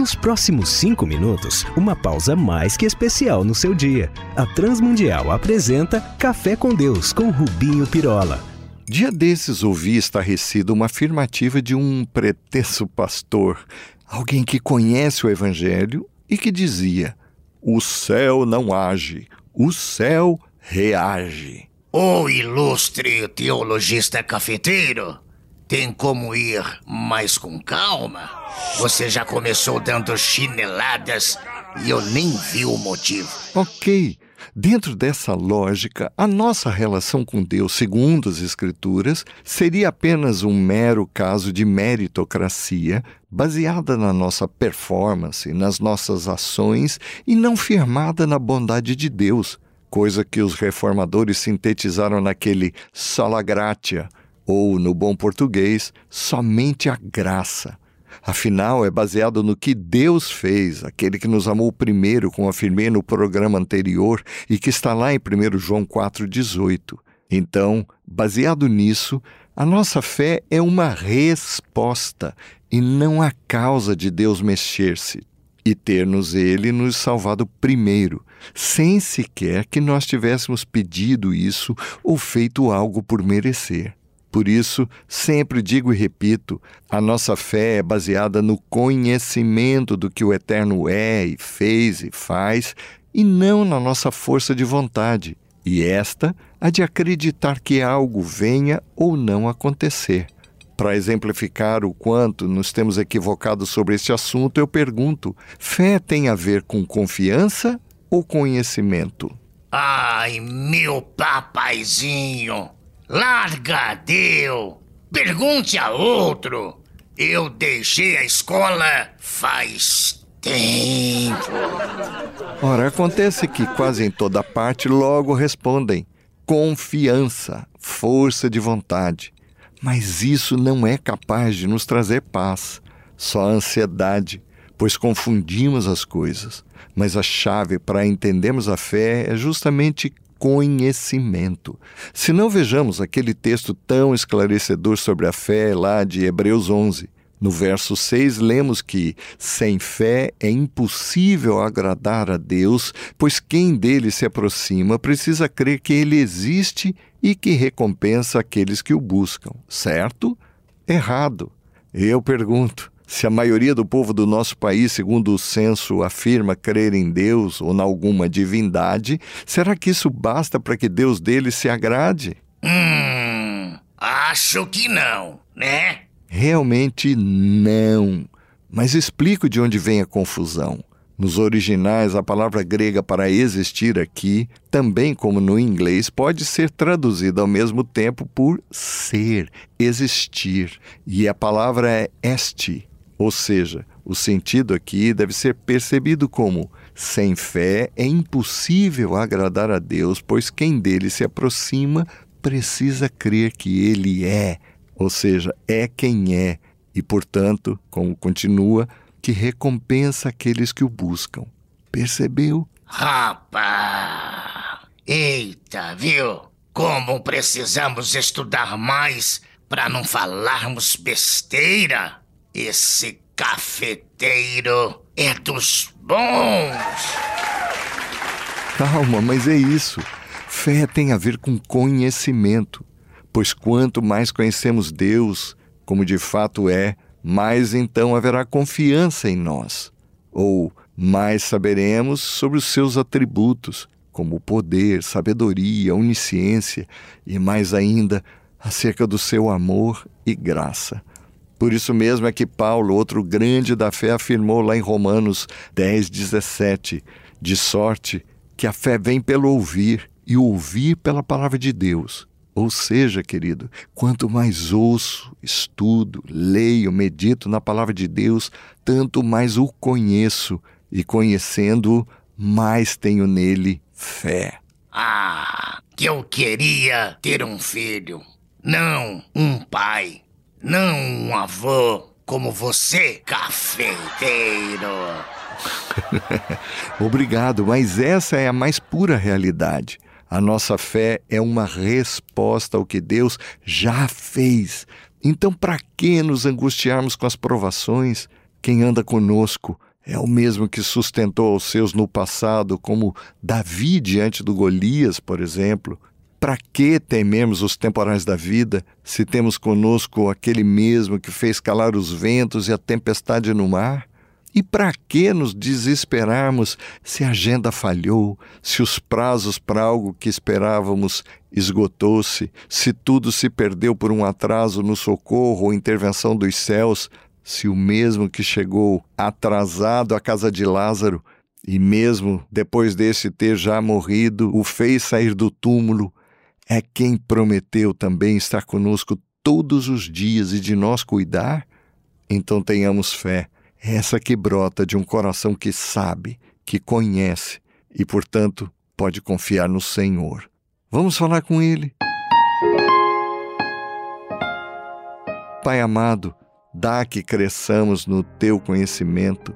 Nos próximos cinco minutos, uma pausa mais que especial no seu dia. A Transmundial apresenta Café com Deus com Rubinho Pirola. Dia desses ouvi estarrecido uma afirmativa de um pretenso pastor, alguém que conhece o Evangelho e que dizia: O céu não age, o céu reage. O ilustre teologista cafeteiro tem como ir mais com calma? Você já começou dando chineladas e eu nem vi o motivo. Ok. Dentro dessa lógica, a nossa relação com Deus, segundo as Escrituras, seria apenas um mero caso de meritocracia, baseada na nossa performance, nas nossas ações e não firmada na bondade de Deus, coisa que os reformadores sintetizaram naquele sola gratia, ou, no bom português, somente a graça. Afinal, é baseado no que Deus fez, aquele que nos amou primeiro, como afirmei no programa anterior e que está lá em 1 João 4,18. Então, baseado nisso, a nossa fé é uma resposta e não a causa de Deus mexer-se e ter-nos Ele nos salvado primeiro, sem sequer que nós tivéssemos pedido isso ou feito algo por merecer. Por isso, sempre digo e repito: a nossa fé é baseada no conhecimento do que o Eterno é e fez e faz, e não na nossa força de vontade. E esta a de acreditar que algo venha ou não acontecer. Para exemplificar o quanto nos temos equivocado sobre este assunto, eu pergunto: fé tem a ver com confiança ou conhecimento? Ai, meu papaizinho! Larga, deu! Pergunte a outro! Eu deixei a escola faz tempo. Ora, acontece que quase em toda parte logo respondem confiança, força de vontade. Mas isso não é capaz de nos trazer paz, só ansiedade, pois confundimos as coisas. Mas a chave para entendermos a fé é justamente conhecimento. Se não vejamos aquele texto tão esclarecedor sobre a fé lá de Hebreus 11. No verso 6, lemos que sem fé é impossível agradar a Deus, pois quem dele se aproxima precisa crer que ele existe e que recompensa aqueles que o buscam. Certo? Errado. Eu pergunto: se a maioria do povo do nosso país, segundo o censo, afirma crer em Deus ou em alguma divindade, será que isso basta para que Deus deles se agrade? Hum, acho que não, né? Realmente não. Mas explico de onde vem a confusão. Nos originais, a palavra grega para existir aqui, também como no inglês, pode ser traduzida ao mesmo tempo por ser, existir. E a palavra é este, ou seja, o sentido aqui deve ser percebido como: sem fé é impossível agradar a Deus, pois quem dele se aproxima precisa crer que ele é, ou seja, é quem é, e portanto, como continua, que recompensa aqueles que o buscam. Percebeu? Rapaz! Eita, viu? Como precisamos estudar mais para não falarmos besteira? Esse cafeteiro é dos bons. Calma, mas é isso. Fé tem a ver com conhecimento, pois quanto mais conhecemos Deus, como de fato é, mais então haverá confiança em nós, ou mais saberemos sobre os seus atributos, como poder, sabedoria, onisciência e mais ainda acerca do seu amor e graça. Por isso mesmo é que Paulo, outro grande da fé, afirmou lá em Romanos 10, 17: de sorte que a fé vem pelo ouvir e ouvir pela palavra de Deus. Ou seja, querido, quanto mais ouço, estudo, leio, medito na palavra de Deus, tanto mais o conheço, e conhecendo-o, mais tenho nele fé. Ah, que eu queria ter um filho, não um pai não um avô como você, cafeteiro. Obrigado, mas essa é a mais pura realidade. A nossa fé é uma resposta ao que Deus já fez. Então, para que nos angustiarmos com as provações? Quem anda conosco É o mesmo que sustentou os seus no passado, como Davi diante do Golias, por exemplo. Para que tememos os temporais da vida, se temos conosco aquele mesmo que fez calar os ventos e a tempestade no mar? E para que nos desesperarmos se a agenda falhou, se os prazos para algo que esperávamos esgotou-se, se tudo se perdeu por um atraso no socorro ou intervenção dos céus, se o mesmo que chegou atrasado à casa de Lázaro e mesmo depois desse ter já morrido, o fez sair do túmulo, é quem prometeu também estar conosco todos os dias e de nós cuidar? Então tenhamos fé, essa que brota de um coração que sabe, que conhece e, portanto, pode confiar no Senhor. Vamos falar com Ele. Pai amado, dá que cresçamos no teu conhecimento,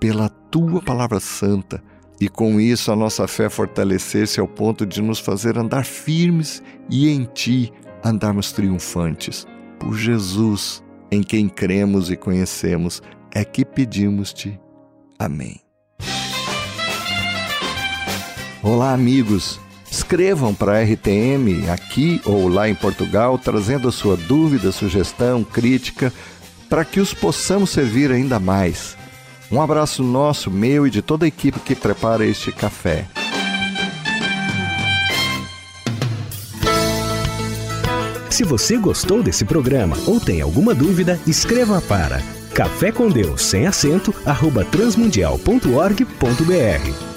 pela tua palavra santa e com isso a nossa fé fortalecer-se ao ponto de nos fazer andar firmes e em Ti andarmos triunfantes. Por Jesus, em quem cremos e conhecemos, é que pedimos-te. Amém. Olá, amigos. Escrevam para a RTM aqui ou lá em Portugal, trazendo a sua dúvida, sugestão, crítica, para que os possamos servir ainda mais. Um abraço nosso, meu e de toda a equipe que prepara este café. Se você gostou desse programa ou tem alguma dúvida, escreva para café com Deus sem acento arroba transmundial.org.br